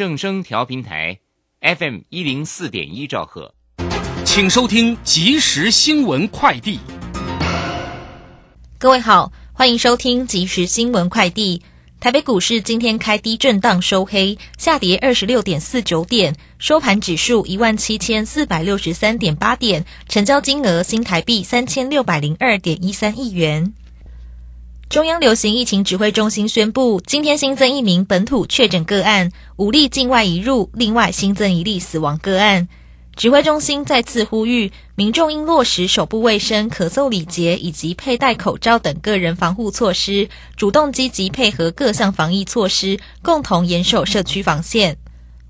正声调频台，FM 一零四点一兆赫，请收听即时新闻快递。各位好，欢迎收听即时新闻快递。台北股市今天开低震荡收黑，下跌二十六点四九点，收盘指数一万七千四百六十三点八点，成交金额新台币三千六百零二点一三亿元。中央流行疫情指挥中心宣布，今天新增一名本土确诊个案，五例境外移入，另外新增一例死亡个案。指挥中心再次呼吁民众应落实手部卫生、咳嗽礼节以及佩戴口罩等个人防护措施，主动积极配合各项防疫措施，共同严守社区防线。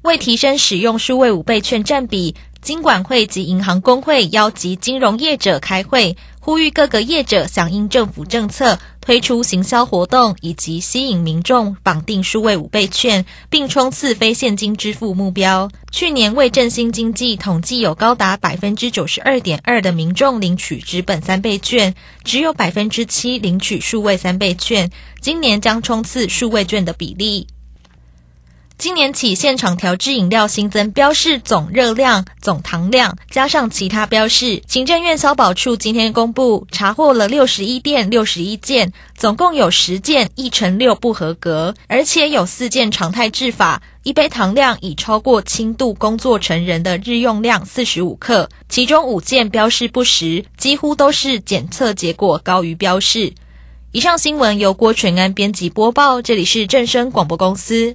为提升使用数位五倍券占比。金管会及银行工会邀集金融业者开会，呼吁各个业者响应政府政策，推出行销活动，以及吸引民众绑定数位五倍券，并冲刺非现金支付目标。去年为振兴经济，统计有高达百分之九十二点二的民众领取纸本三倍券，只有百分之七领取数位三倍券。今年将冲刺数位券的比例。今年起，现场调制饮料新增标示总热量、总糖量，加上其他标示。行政院消保处今天公布，查获了六十一店、六十一件，总共有十件一乘六不合格，而且有四件常态制法，一杯糖量已超过轻度工作成人的日用量四十五克，其中五件标示不实，几乎都是检测结果高于标示。以上新闻由郭全安编辑播报，这里是正声广播公司。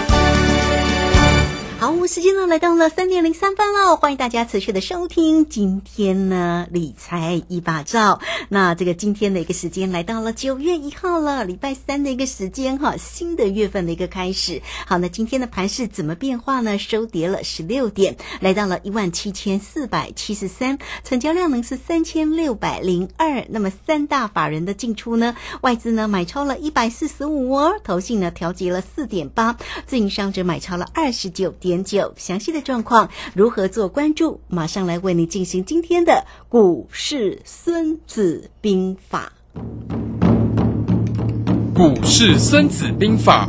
好，时间呢来到了三点零三分了，欢迎大家持续的收听今天呢理财一把照。那这个今天的一个时间来到了九月一号了，礼拜三的一个时间哈，新的月份的一个开始。好，那今天的盘是怎么变化呢？收跌了十六点，来到了一万七千四百七十三，成交量呢是三千六百零二。那么三大法人的进出呢，外资呢买超了一百四十五哦，投信呢调节了四点八，自营商则买超了二十九点。研究，详细的状况如何做关注？马上来为你进行今天的股市《孙子兵法》。股市《孙子兵法》，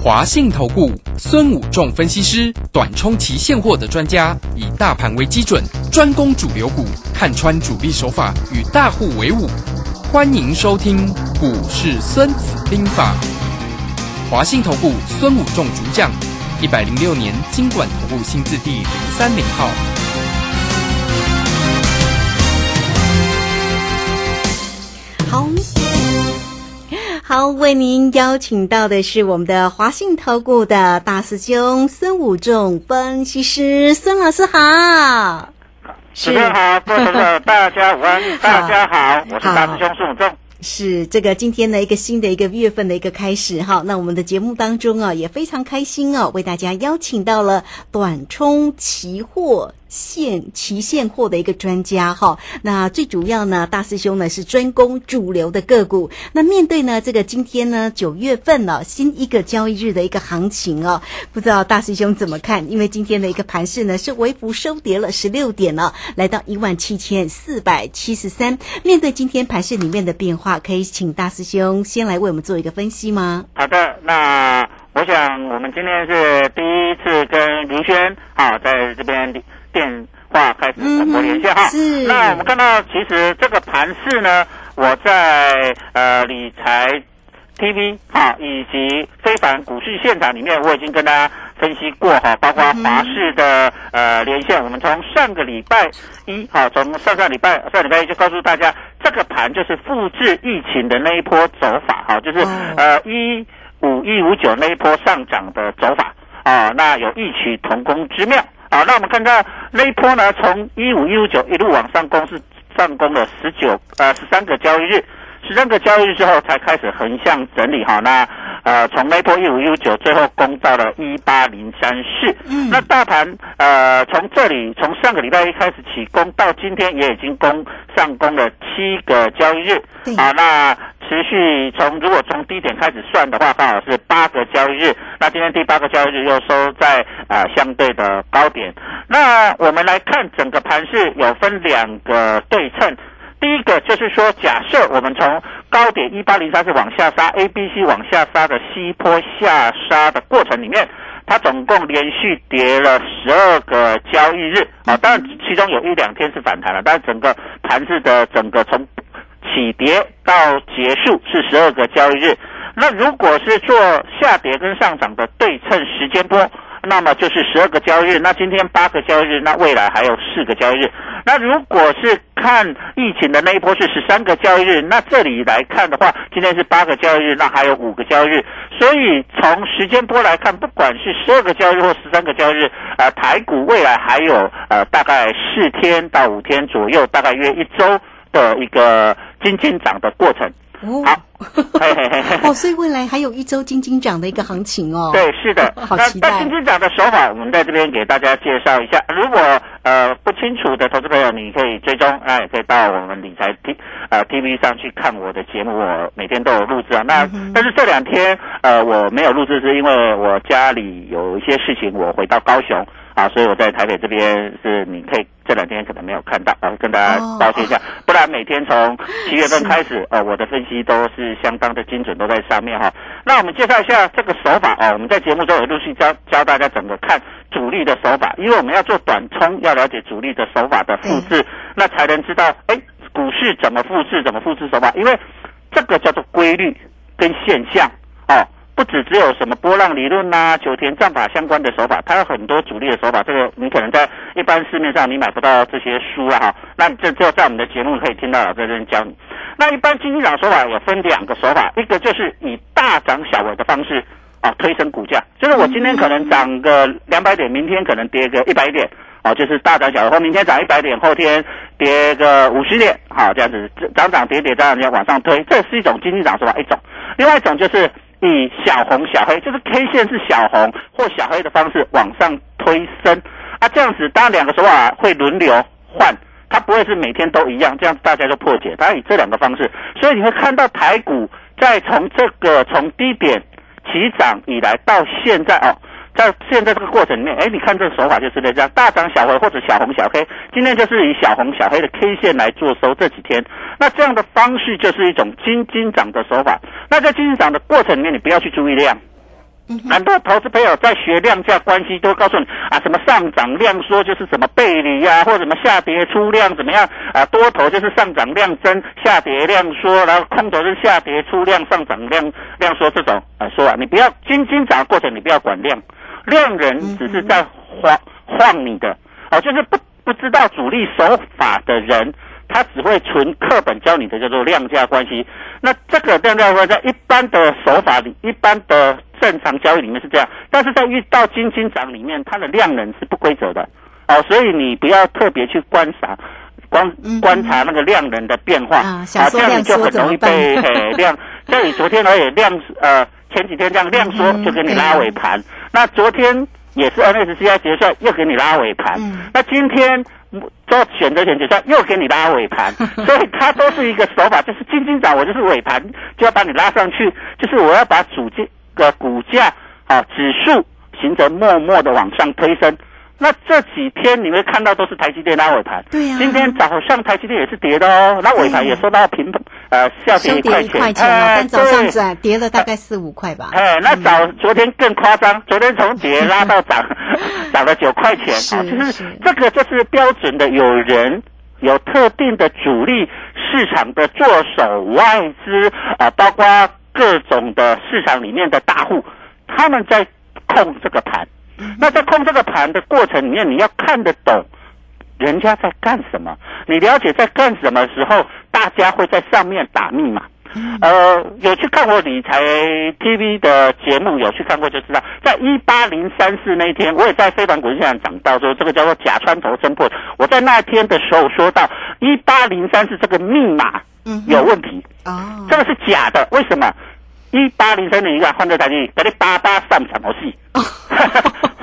华信投顾孙武仲分析师，短冲期现货的专家，以大盘为基准，专攻主流股，看穿主力手法，与大户为伍。欢迎收听《股市孙子兵法》，华信投顾孙武仲主讲。一百零六年，金管投顾新字第零三零号。好，好，为您邀请到的是我们的华信投顾的大师兄孙武仲分析师，孙老师好。主持人好，各位朋友，大家午安，大家好，我是大师兄孙武仲。是这个今天的一个新的一个月份的一个开始哈，那我们的节目当中啊也非常开心哦，为大家邀请到了短冲期货现期现货的一个专家哈。那最主要呢，大师兄呢是专攻主流的个股。那面对呢这个今天呢九月份了新一个交易日的一个行情哦，不知道大师兄怎么看？因为今天的一个盘势呢是微幅收跌了十六点了，来到一万七千四百七十三。面对今天盘势里面的变化，可以请大师兄先来为我们做一个分析吗？好的，那我想我们今天是第一次跟林轩啊在这边电话开始广播连线哈。是。那我们看到，其实这个盘势呢，我在呃理财 TV 哈以及非凡股市现场里面，我已经跟大家分析过哈，包括华视的呃连线，我们从上个礼拜一哈，从上上礼拜上礼拜一就告诉大家，这个盘就是复制疫情的那一波走法哈，就是呃一五一五九那一波上涨的走法啊，那有异曲同工之妙啊。那我们看到那一波呢，从一五一五九一路往上攻，是上攻了十九呃十三个交易日。十三个交易日之后才开始横向整理哈，那呃从那波一五一五九最后攻到了一八零三四，嗯，那大盘呃从这里从上个礼拜一开始起攻到今天也已经攻上攻了七个交易日，啊那持续从如果从低点开始算的话，刚好是八个交易日，那今天第八个交易日又收在呃相对的高点，那我们来看整个盘势有分两个对称。第一个就是说，假设我们从高点一八零三是往下杀，A、B、C 往下杀的西坡下杀的过程里面，它总共连续跌了十二个交易日啊，当然其中有一两天是反弹了，但是整个盘子的整个从起跌到结束是十二个交易日。那如果是做下跌跟上涨的对称时间波。那么就是十二个交易日，那今天八个交易日，那未来还有四个交易日。那如果是看疫情的那一波是十三个交易日，那这里来看的话，今天是八个交易日，那还有五个交易日。所以从时间波来看，不管是十二个交易日或十三个交易日，呃，台股未来还有呃大概四天到五天左右，大概约一周的一个金金涨的过程。好。哦，所以未来还有一周金金涨的一个行情哦。对，是的。好期待。那金金涨的手法，我们在这边给大家介绍一下。如果呃不清楚的投资朋友，你可以追踪，那也可以到我们理财 T 呃 TV 上去看我的节目，我每天都有录制啊。那但是这两天呃我没有录制，是因为我家里有一些事情，我回到高雄。啊，所以我在台北这边是你可以这两天可能没有看到啊，跟大家道歉一下。不然每天从七月份开始，呃，我的分析都是相当的精准，都在上面哈。那我们介绍一下这个手法啊，我们在节目中也陆续教教大家怎么看主力的手法，因为我们要做短冲，要了解主力的手法的复制，那才能知道哎，股市怎么复制，怎么复制手法，因为这个叫做规律跟现象哦。不只只有什么波浪理论呐、九田战法相关的手法，它有很多主力的手法。这个你可能在一般市面上你买不到这些书了哈。那这就在我们的节目可以听到老师这边教你。那一般经济涨手法有分两个手法，一个就是以大涨小回的方式啊推升股价，就是我今天可能涨个两百点，明天可能跌个一百点啊，就是大涨小回，或明天涨一百点，后天跌个五十点，好这样子涨涨跌跌这样要往上推，这是一种经济涨手法一种。另外一种就是。以小红小黑，就是 K 线是小红或小黑的方式往上推升啊，这样子当然两个手法会轮流换，它不会是每天都一样，这样子大家就破解。当然以这两个方式，所以你会看到台股在从这个从低点起涨以来到现在哦。在现在这个过程里面，哎，你看这个手法就是这样，大涨小回或者小红小黑，今天就是以小红小黑的 K 线来做收。这几天，那这样的方式就是一种金金涨的手法。那在金金涨的过程里面，你不要去注意量。很多投资朋友在学量价关系，都告诉你啊，什么上涨量缩就是什么背离呀，或者什么下跌出量怎么样啊？多头就是上涨量增，下跌量缩，然后空头是下跌出量，上涨量量缩这种啊说啊，你不要金金涨的过程，你不要管量。量人只是在晃晃你的，哦，就是不不知道主力手法的人，他只会纯课本教你的叫做量价关系。那这个量价关系在一般的手法里，一般的正常交易里面是这样，但是在遇到金金涨里面，它的量能是不规则的，哦，所以你不要特别去观察，观观察那个量能的变化，啊，这样你就很容易被量。像你昨天而已量呃。前几天这样量缩就给你拉尾盘，那昨天也是 NSCI 结算又给你拉尾盘，嗯。那今天嗯做选择权结算又给你拉尾盘，所以它都是一个手法，就是金金涨，我就是尾盘就要把你拉上去，就是我要把主价的股价啊指数形成默默的往上推升。那这几天你会看到都是台积电拉尾盘，对呀。今天早上台积电也是跌的哦，那尾盘也收到平呃下跌一块钱，一块钱嘛，哎但早上对。转跌了大概四五块吧。哎，那早昨天更夸张，昨天从跌拉到涨，涨了九块钱。是啊，就是。是这个就是标准的有人有特定的主力市场的做手外资啊，包括各种的市场里面的大户，他们在控这个盘。那在控这个盘的过程里面，你要看得懂人家在干什么，你了解在干什么时候，大家会在上面打密码。呃，有去看过理财 TV 的节目，有去看过就知道，在一八零三四那一天，我也在非凡股市上讲到说，这个叫做假穿头侦破。我在那天的时候说到，一八零三四这个密码有问题，哦，这个是假的，为什么？一八零三年一个换这台机，给你八八上什么戏？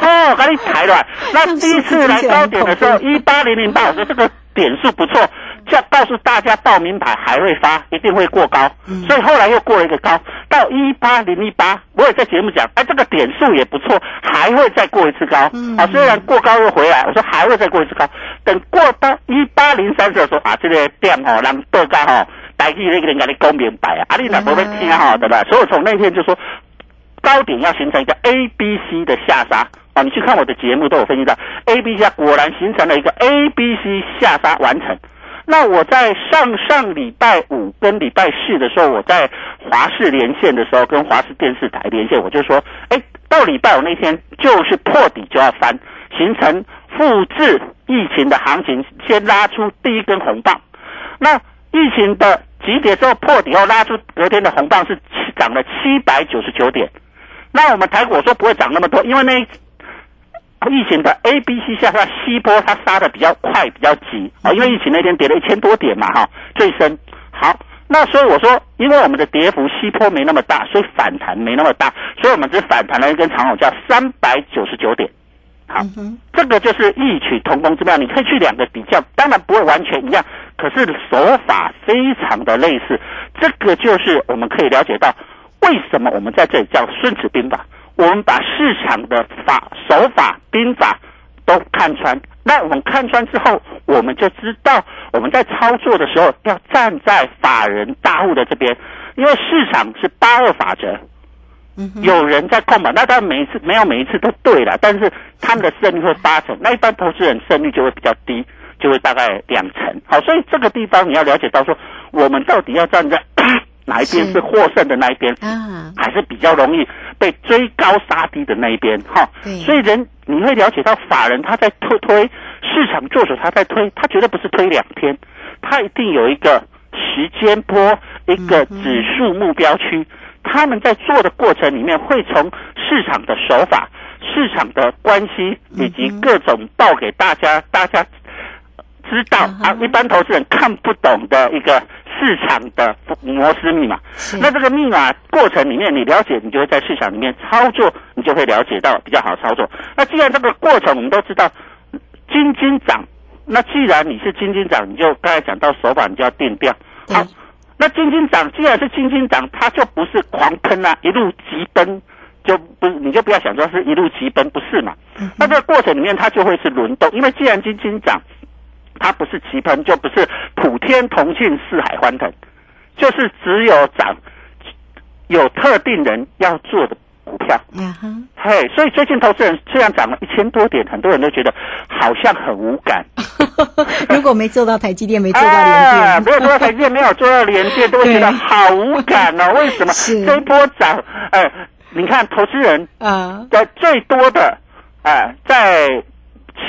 哦，给你抬了。那第一次来高点的时候，一八零零八，我说这个点数不错，就要告诉大家报名牌还会发，一定会过高。所以后来又过了一个高，到一八零一八，我也在节目讲，哎，这个点数也不错，还会再过一次高。啊，虽然过高又回来，我说还会再过一次高。等过到一八零三的时候啊，这个点吼，让报高吼。台语那个人跟你讲明白啊，啊，你若不要听哈，对吧？所以我从那天就说，高点要形成一个 A、B、C 的下杀啊，你去看我的节目都有分析到 A、B、C 果然形成了一个 A、B、C 下杀完成。那我在上上礼拜五跟礼拜四的时候，我在华视连线的时候，跟华视电视台连线，我就说，哎，到礼拜五那天就是破底就要翻，形成复制疫情的行情，先拉出第一根红棒。那疫情的急跌之后破底后拉出隔天的红棒是七涨了七百九十九点。那我们台股我说不会涨那么多，因为那疫情的 A、B、C 下杀西波它杀的比较快比较急啊，因为疫情那天跌了一千多点嘛哈，最深。好，那所以我说，因为我们的跌幅西波没那么大，所以反弹没那么大，所以我们只反弹了一根长红，叫三百九十九点。好，这个就是异曲同工之妙，你可以去两个比较，当然不会完全一样，可是手法非常的类似。这个就是我们可以了解到，为什么我们在这里叫孙子兵法，我们把市场的法手法兵法都看穿。那我们看穿之后，我们就知道我们在操作的时候要站在法人大户的这边，因为市场是八二法则。有人在控盘，那当然每一次没有每一次都对了，但是他们的胜率会八成，那一般投资人胜率就会比较低，就会大概两成。好，所以这个地方你要了解到说，我们到底要站在 哪一边是是获胜的那一边，啊，还是比较容易被追高杀低的那一边哈。所以人你会了解到法人他在推推市场做手，他在推，他绝对不是推两天，他一定有一个时间波，一个指数目标区。他们在做的过程里面，会从市场的手法、市场的关系以及各种报给大家，大家知道啊，一般投资人看不懂的一个市场的摩斯密码。那这个密码过程里面，你了解，你就会在市场里面操作，你就会了解到比较好操作。那既然这个过程我们都知道，金金涨，那既然你是金金涨，你就刚才讲到手法，你就要定调。好，那金金涨，既然是金金涨，它就不是狂喷啊，一路急奔。就不，你就不要想说是一路急奔，不是嘛？那这个过程里面，它就会是轮动，因为既然金金涨，它不是急喷，就不是普天同庆、四海欢腾，就是只有涨有特定人要做的股票。嘿，所以最近投资人虽然涨了一千多点，很多人都觉得好像很无感。如果没做到台积电，没做到啊，联没有做到台积电，没有做到联电，都会觉得好无感哦。为什么？是这一波涨，哎、你看投资人啊，在最多的，哎、在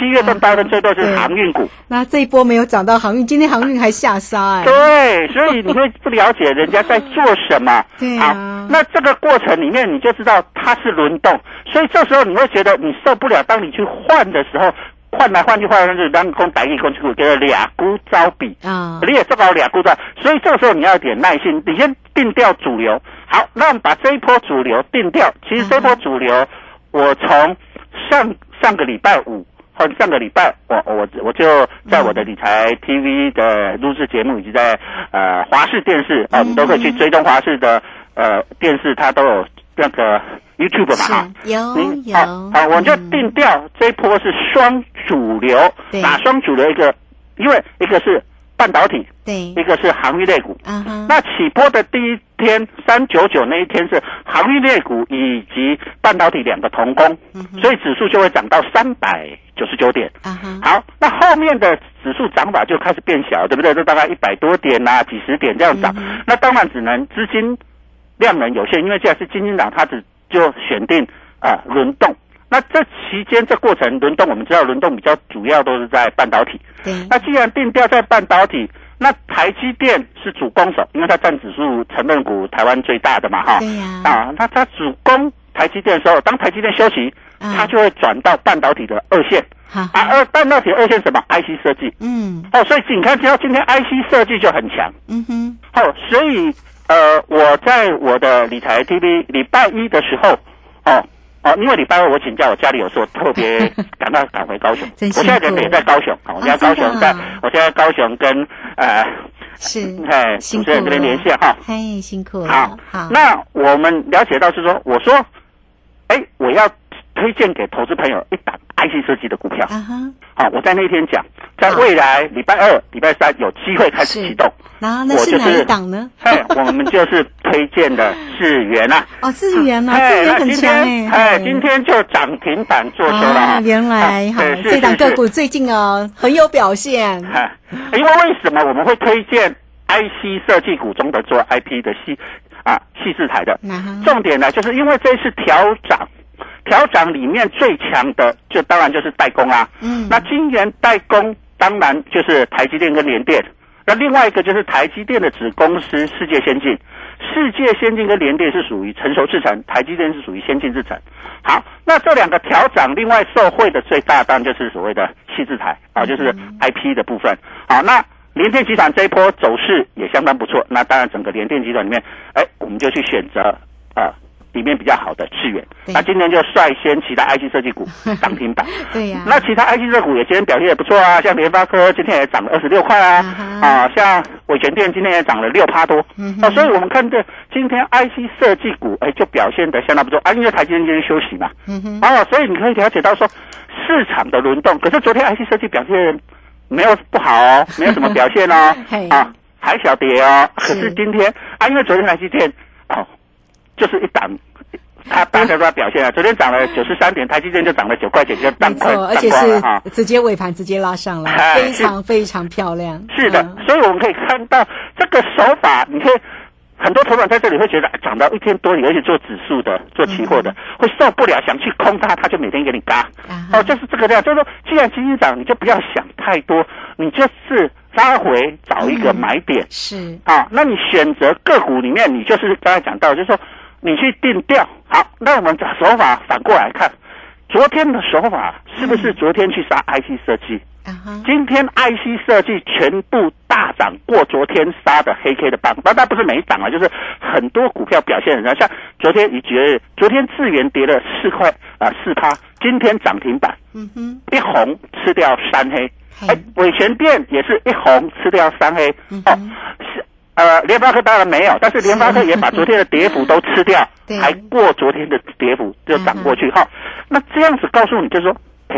七月份、八月份最多是航运股。那这一波没有涨到航运，今天航运还下杀哎，对，所以你会不了解人家在做什么。对啊好，那这个过程里面你就知道它是轮动，所以这时候你会觉得你受不了。当你去换的时候，换来换去换来换去，当公百亿公去股给了俩股招比。啊，你也做到俩股招，所以这个时候你要有点耐心，你先定掉主流。好，那我们把这一波主流定掉。其实这一波主流，我从上上个礼拜五。或上个礼拜，我我我就在我的理财 TV 的录制节目，以及在呃华视电视啊，你都可以去追踪华视的呃电视，它都有那个 YouTube 嘛哈。有您有好，好，我就定调这一波是双主流，对哪双主流？一个，因为一个是半导体，对一个是航运类股。啊哈，那起波的第一天，三九九那一天是航运类股以及半导体两个同攻，所以指数就会涨到三百九十九点。嗯哼，好，那后面的指数涨法就开始变小，对不对？就大概一百多点呐、几十点这样涨。那当然只能资金量能有限，因为既然是基金涨，它只就选定啊轮动。那这期间这过程轮动，我们知道轮动比较主要都是在半导体。对，那既然定调在半导体，那台积电是主攻手，因为它占指数成分股台湾最大的嘛，哈。对呀啊，那它主攻台积电的时候，当台积电休息，啊它就会转到半导体的二线。好，啊，二半导体二线什么？IC 设计。嗯哦，所以你看，只要今天 IC 设计就很强。嗯哼，哦，所以呃，我在我的理财 TV 礼拜一的时候，哦哦，因为礼拜二我请假，我家里有事，我特别 赶到赶回高雄。我现在人也在高雄，啊我现在高雄在，我现在高雄跟呃，是哎，主持人这边连线哈。嘿，辛苦了，好，好，那我们了解到是说，我说，哎，我要推荐给投资朋友一档 IC 设计的股票。啊哈，好，我在那天讲，在未来礼拜二、礼拜三有机会开始启动。然后那是哪一档呢？哎，我们就是推荐的智元啊。哦，资源啊，资 哎，源很那今强哎，哎，今天就涨停板做收了原来好啊对，是这档是是个股最近哦很有表现，哎，因为为什么我们会推荐 IC 设计股中的做 IP 的细啊细制台的？重点呢，就是因为这次调涨，调涨里面最强的就当然就是代工啊。嗯那今年代工当然就是台积电跟联电，那另外一个就是台积电的子公司世界先进，世界先进跟联电是属于成熟制程，台积电是属于先进制程。好，那这两个调涨，另外受惠的最大当然就是所谓的细制台啊，就是 IP 的部分。好，那联电集团这一波走势也相当不错。那当然，整个联电集团里面，哎，我们就去选择啊、里面比较好的智源。那今天就率先其他 IC 设计股 涨停板。对呀，那其他 IC 设股也今天表现也不错啊，像联发科今天也涨了二十六块啊，啊像伟全电今天也涨了六趴多，嗯哼。哦，所以我们看这今天 IC 设计股哎就表现得相当不错。啊，因为台积电今天休息嘛，嗯哼，哦，所以你可以了解到说市场的轮动，可是昨天 IC 设计表现没有不好哦，没有什么表现哦，啊，还小跌哦，可是是今天啊，因为昨天台积电哦就是一档。它大家都在表现啊，昨天涨了九十三点，台积电就涨了九块钱，就没当快错，而且。是直接尾盘直接拉上来，哎非常非常漂亮，是的，嗯所以我们可以看到这个手法，你可以很多头长在这里会觉得哎涨到一天多，而且做指数的、做期货的，会受不了，想去空它，它就每天给你嘎。啊哦，就是这个量，就是说，既然基金涨，你就不要想太多，你就是拉回找一个嗯买点。是啊，那你选择个股里面，你就是刚才讲到，就是说你去定调。好，那我们的手法反过来看，昨天的手法是不是昨天去杀 IC 设计？今天 IC 设计全部大涨过昨天杀的黑 K 的棒，那那不是每一档啊，就是很多股票表现很强。像昨天你觉得昨天智源跌了四块啊四趴，今天涨停板。嗯哼，一红吃掉三黑，嘿。哎，伟全电也是一红吃掉三黑。嗯，哦哼，是呃联发科当然没有，但是联发科也把昨天的跌幅都吃掉对，还过昨天的跌幅就涨过去。哈。那这样子告诉你，就是说，哎，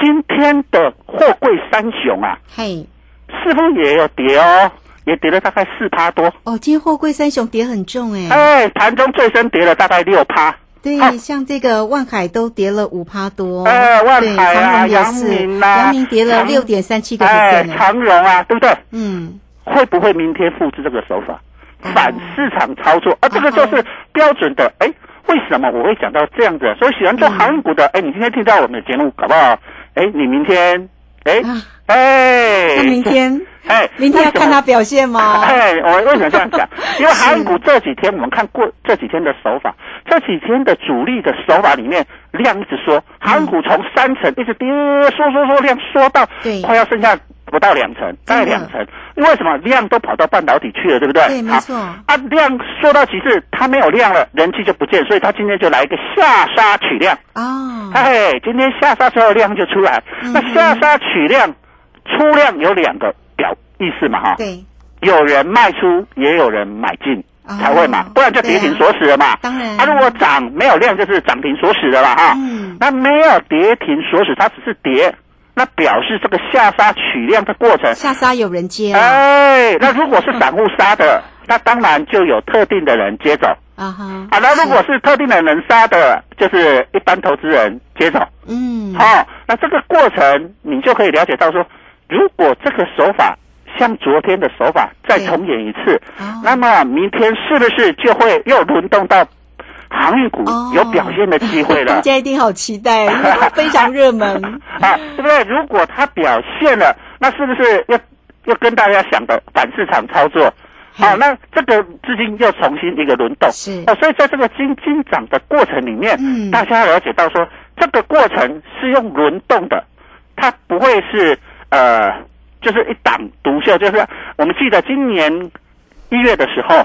今天的货柜三雄啊，嘿，似乎也有跌哦，也跌了大概四趴多。哦，今天货柜三雄跌很重哎，哎，盘中最深跌了大概六趴。对好，像这个万海都跌了五趴多，哎万海啊长荣也阳是，明啊。阳明跌了六点三七个哎 percent，呢。长荣啊，对不对？嗯，会不会明天复制这个手法，哦反市场操作？啊，这个就是标准的。哎，为什么我会讲到这样子？所以喜欢做航运股的，哎，你今天听到我们的节目，搞不好，哎，你明天，哎啊，哎，那明天哎，明天要看他表现吗？哎，我为什么这样讲？因为航运股这几天我们看过这几天的手法，这几天的主力的手法里面量一直缩，航运股从三成一直跌，缩缩缩量缩到快要剩下不到两成，大概两成。因为什么？量都跑到半导体去了，对不对？对，没好错，啊，量说到极致，它没有量了，人气就不见，所以它今天就来一个下杀取量。哦，哎，今天下杀之后量就出来，嗯那下杀取量出量有两个表意思嘛哈，对，有人卖出，也有人买进。哦才会嘛，不然就跌停锁死了嘛。当然它、如果涨没有量，就是涨停锁死的了哈。嗯那没有跌停锁死，它只是跌，那表示这个下杀取量的过程。下杀有人接啊哎，那如果是散户杀的，那当然就有特定的人接走。啊哈，啊，那如果是特定的人杀的，就是一般投资人接走。嗯，好、那这个过程你就可以了解到说，如果这个手法像昨天的手法再重演一次，哦那么明天是不是就会又轮动到航运股哦有表现的机会了？大家一定好期待，非常热门。啊，对不对？如果它表现了，那是不是要要跟大家想的反市场操作？好、那这个资金又重新一个轮动，是哦，所以在这个金金涨的过程里面，嗯大家要了解到说，这个过程是用轮动的，它不会是呃，就是一档独秀，就是我们记得今年一月的时候，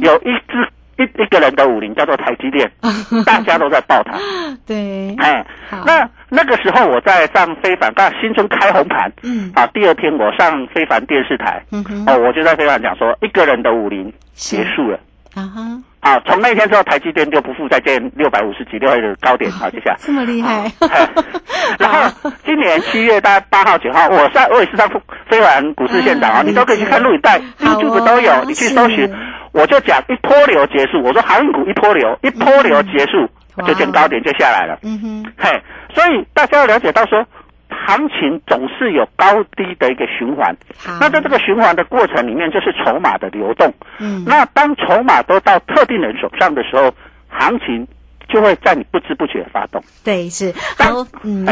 有一只一一个人的武林叫做台积电，大家都在报它，对，哎好，那那个时候我在上非凡，刚新春开红盘，嗯。啊，第二天我上非凡电视台，嗯哼，哦，我就在非凡讲说，一个人的武林是。结束了。啊哈，啊，从那天之后，台积电就不复再见六百五十几六的高点。好，接下来。这么厉害，哎 然后今年七月大概八号、九号，我上我也是上非凡股市现场啊，啊你都可以去看录影带好哦，YouTube 都有，你去搜寻是。我就讲一波流结束，我说航运股一波流，一波流结束哇就见高点就下来了。嗯哼，嘿，所以大家要了解到说，行情总是有高低的一个循环。好，那在这个循环的过程里面，就是筹码的流动。嗯，那当筹码都到特定人手上的时候，行情就会在你不知不觉发动。对，是好，嗯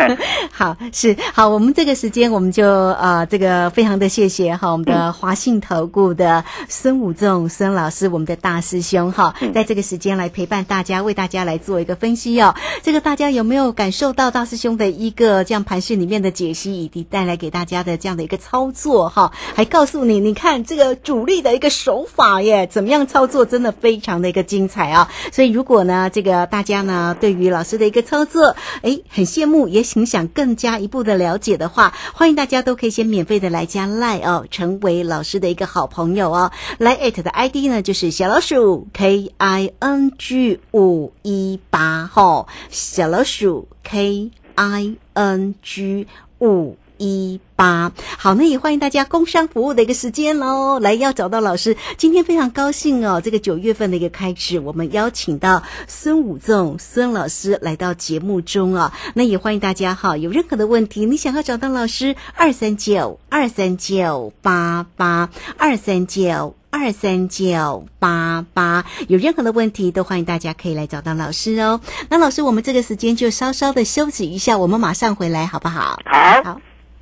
好，是好，我们这个时间我们就呃，这个非常的谢谢哈，我们的华信投顾的孙武仲孙老师，我们的大师兄哈，在这个时间来陪伴大家，为大家来做一个分析哦。这个大家有没有感受到大师兄的一个这样盘势里面的解析，以及带来给大家的这样的一个操作哈？还告诉你，你看这个主力的一个手法耶，怎么样操作，真的非常的一个精彩啊！所以如果呢，这个个大家呢对于老师的一个操作，哎，很羡慕，也挺想更加一步的了解的话，欢迎大家都可以先免费的来加 Line 哦，成为老师的一个好朋友哦。来 at 的 ID 呢就是小老鼠 K I N G 五一八吼，小老鼠 K I N G 五。一八好，那也欢迎大家工商服务的一个时间喽。来，要找到老师，今天非常高兴哦。这个九月份的一个开始，我们邀请到孙武仲孙老师来到节目中啊。那也欢迎大家哈，有任何的问题，你想要找到老师，二三九二三九八八二三九。二三九八八，有任何的问题都欢迎大家可以来找到老师哦。那老师，我们这个时间就稍稍的休息一下，我们马上回来，好不好？好，好。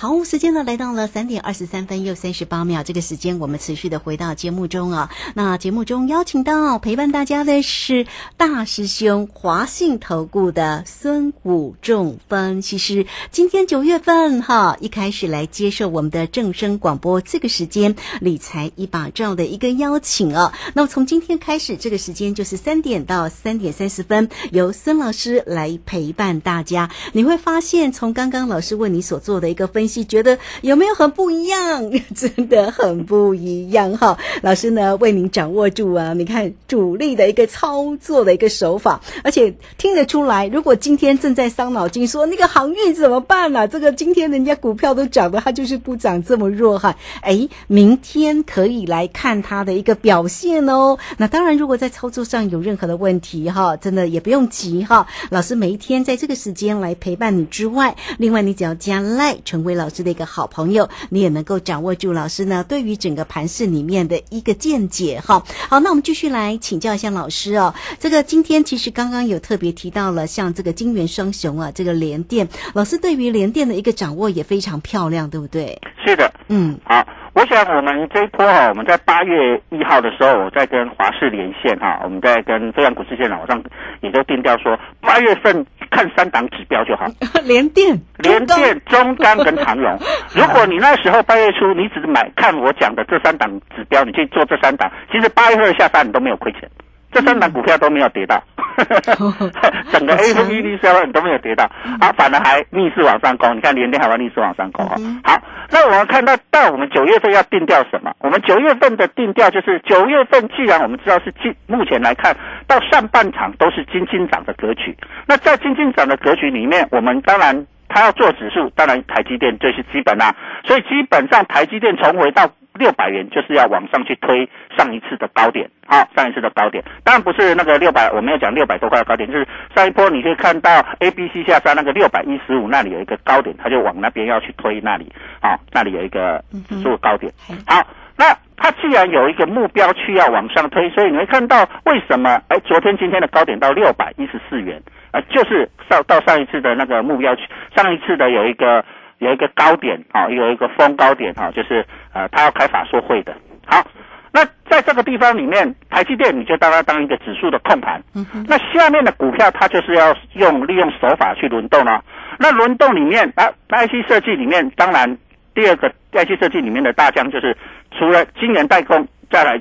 好，时间呢来到了三点二十三分又三十八秒，这个时间我们持续的回到节目中啊。那节目中邀请到陪伴大家的是大师兄华信投顾的孙武仲分析师。今天九月份哈，一开始来接受我们的正声广播，这个时间理财一把照的一个邀请啊。那么从今天开始，这个时间就是三点到三点三十分，由孙老师来陪伴大家。你会发现，从刚刚老师为你所做的一个分析。析，觉得有没有很不一样？真的很不一样哈。老师呢为您掌握住啊，你看主力的一个操作的一个手法，而且听得出来，如果今天正在伤脑筋说那个航运怎么办呢、这个今天人家股票都涨的，它就是不涨这么弱哈。哎，明天可以来看它的一个表现哦。那当然，如果在操作上有任何的问题哈，真的也不用急哈。老师每一天在这个时间来陪伴你之外，另外你只要加赖成为老师的一个好朋友，你也能够掌握住老师呢对于整个盘市里面的一个见解哈。好，那我们继续来请教一下老师哦。这个今天其实刚刚有特别提到了，像这个金元双雄啊，这个联电，老师对于联电的一个掌握也非常漂亮，对不对？是的，嗯，好，我想我们这一波哈，我们在八月一号的时候，我在跟华视连线哈，我们在跟飞扬股市现场上也都定调说，八月份看三档指标就好，连电、连电、中钢跟长荣。如果你那时候八月初你只是买看我讲的这三档指标，你去做这三档，其实八月份下单你都没有亏钱。这三档股票都没有跌到，整个 A 分 E D 销你都没有跌到，啊，反而还逆势往上攻。你看联电还会逆势往上攻啊。好，那我们看到到我们九月份要定调什么？我们九月份的定调就是九月份，既然我们知道是金，目前来看到上半场都是金金涨的格局。那在金金涨的格局里面，我们当然它要做指数，当然台积电这是基本啦、所以基本上台积电重回到六百元，就是要往上去推上一次的高点。好，上一次的高点，当然不是那个六百，我没有讲六百多块的高点，就是上一波你可以看到 A、B、C 下杀那个六百一十五那里有一个高点，它就往那边要去推那里，啊，那里有一个指数高点。好，那它既然有一个目标区要往上推，所以你会看到为什么？哎，昨天今天的高点到六百一十四元，啊，就是上到上一次的那个目标区，上一次的有一个有一个高点啊，有一个峰高点啊，就是呃，他要开法说会的。好，那在这个地方里面，台积电你就当它当一个指数的控盘，那下面的股票它就是要用利用手法去轮动了。那轮动里面啊，IC 设计里面，当然第二个 IC 设计里面的大将就是除了晶圆代工，再来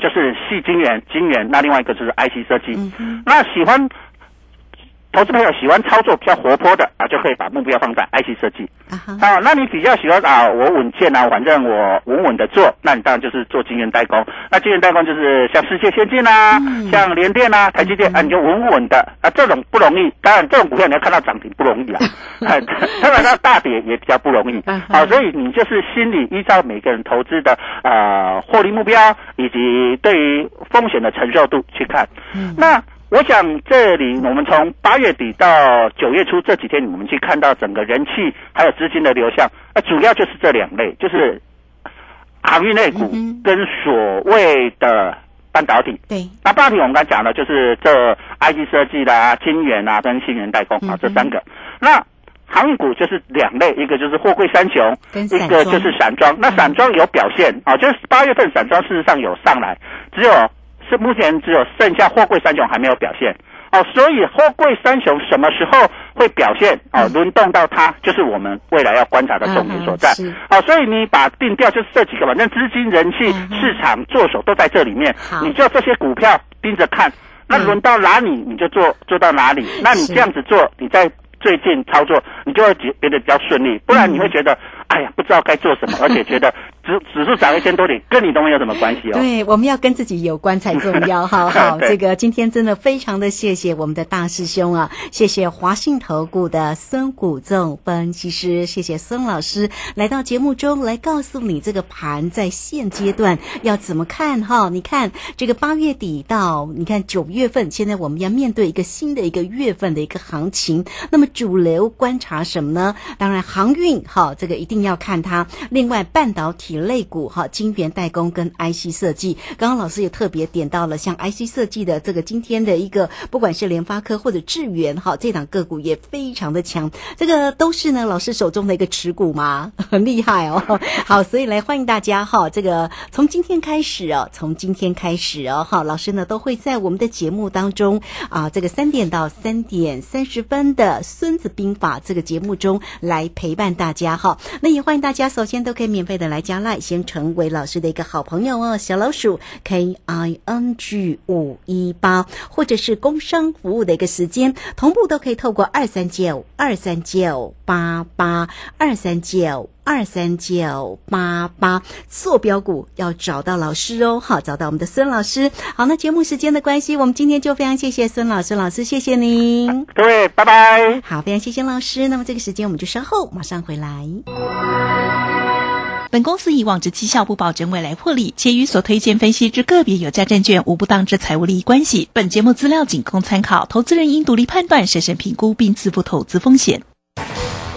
就是细晶圆、晶圆，那另外一个就是 IC 设计。那喜欢投资朋友喜欢操作比较活泼的啊，就可以把目标放在 IC 设计。啊，那你比较喜欢啊，我稳健啊，反正我稳稳的做，那你当然就是做晶圆代工。那晶圆代工就是像世界先进啊，像联电啊、台积电啊，你就稳稳的啊，这种不容易。当然，这种股票你要看到涨停不容易啊，啊 当然它大跌也比较不容易。好，所以你就是心里依照每个人投资的啊获利目标以及对于风险的承受度去看。那我想这里我们从八月底到九月初这几天，我们去看到整个人气还有资金的流向，那主要就是这两类，就是航运类股跟所谓的半导体。对，那半导体我们刚才讲的就是这 IC 设计啦、晶圆啊跟晶圆代工啊这三个。那航运股就是两类，一个就是货柜三雄，一个就是散装。那散装有表现啊，就是八月份散装事实上有上来，只有是目前只有剩下货柜三雄还没有表现。哦，所以货柜三雄什么时候会表现？哦，轮动到它，就是我们未来要观察的重点所在。嗯是好、所以你把定调就是这几个，反正资金、人气、市场、做手都在这里面，你就这些股票盯着看。那轮到哪里你就做做到哪里，那你是这样子做，你在最近操作，你就会觉觉得比较顺利，不然你会觉得，哎呀，不知道该做什么，而且觉得指指数涨一千多点，跟你都没有什么关系哦。对，我们要跟自己有关才重要。好好，这个今天真的非常的谢谢我们的大师兄啊，谢谢华信投顾的孙谷仲分析师，谢谢孙老师来到节目中来告诉你这个盘在现阶段要怎么看哈。你看这个八月底到你看九月份，现在我们要面对一个新的一个月份的一个行情，那么主流观察什么呢？当然航运哈，这个一定定要看它。另外半导体类股哈，晶圆代工跟 IC 设计，刚刚老师也特别点到了，像 IC 设计的这个今天的一个，不管是联发科或者智源哈，这档个股也非常的强，这个都是呢老师手中的一个持股嘛，很厉害哦。好，所以来欢迎大家哈，这个从今天开始哦，从今天开始哦，哈，老师呢都会在我们的节目当中啊，这个三点到三点三十分的《孙子兵法》这个节目中来陪伴大家哈。那也欢迎大家，首先都可以免费的来加赖，先成为老师的一个好朋友哦。小老鼠 K I N G 五一八，或者是工商服务的一个时间，同步都可以透过二三九二三九八八二三九。二三九八八坐标股要找到老师哦，好，找到我们的孙老师。好，那节目时间的关系，我们今天就非常谢谢孙老师，老师谢谢您。各位，拜拜。好，非常谢谢老师。那么这个时间我们就稍后马上回来。本公司以往之绩效不保证未来获利，且与所推荐分析之个别有价证券无不当之财务利益关系。本节目资料仅供参考，投资人应独立判断、审慎评估并自负投资风险。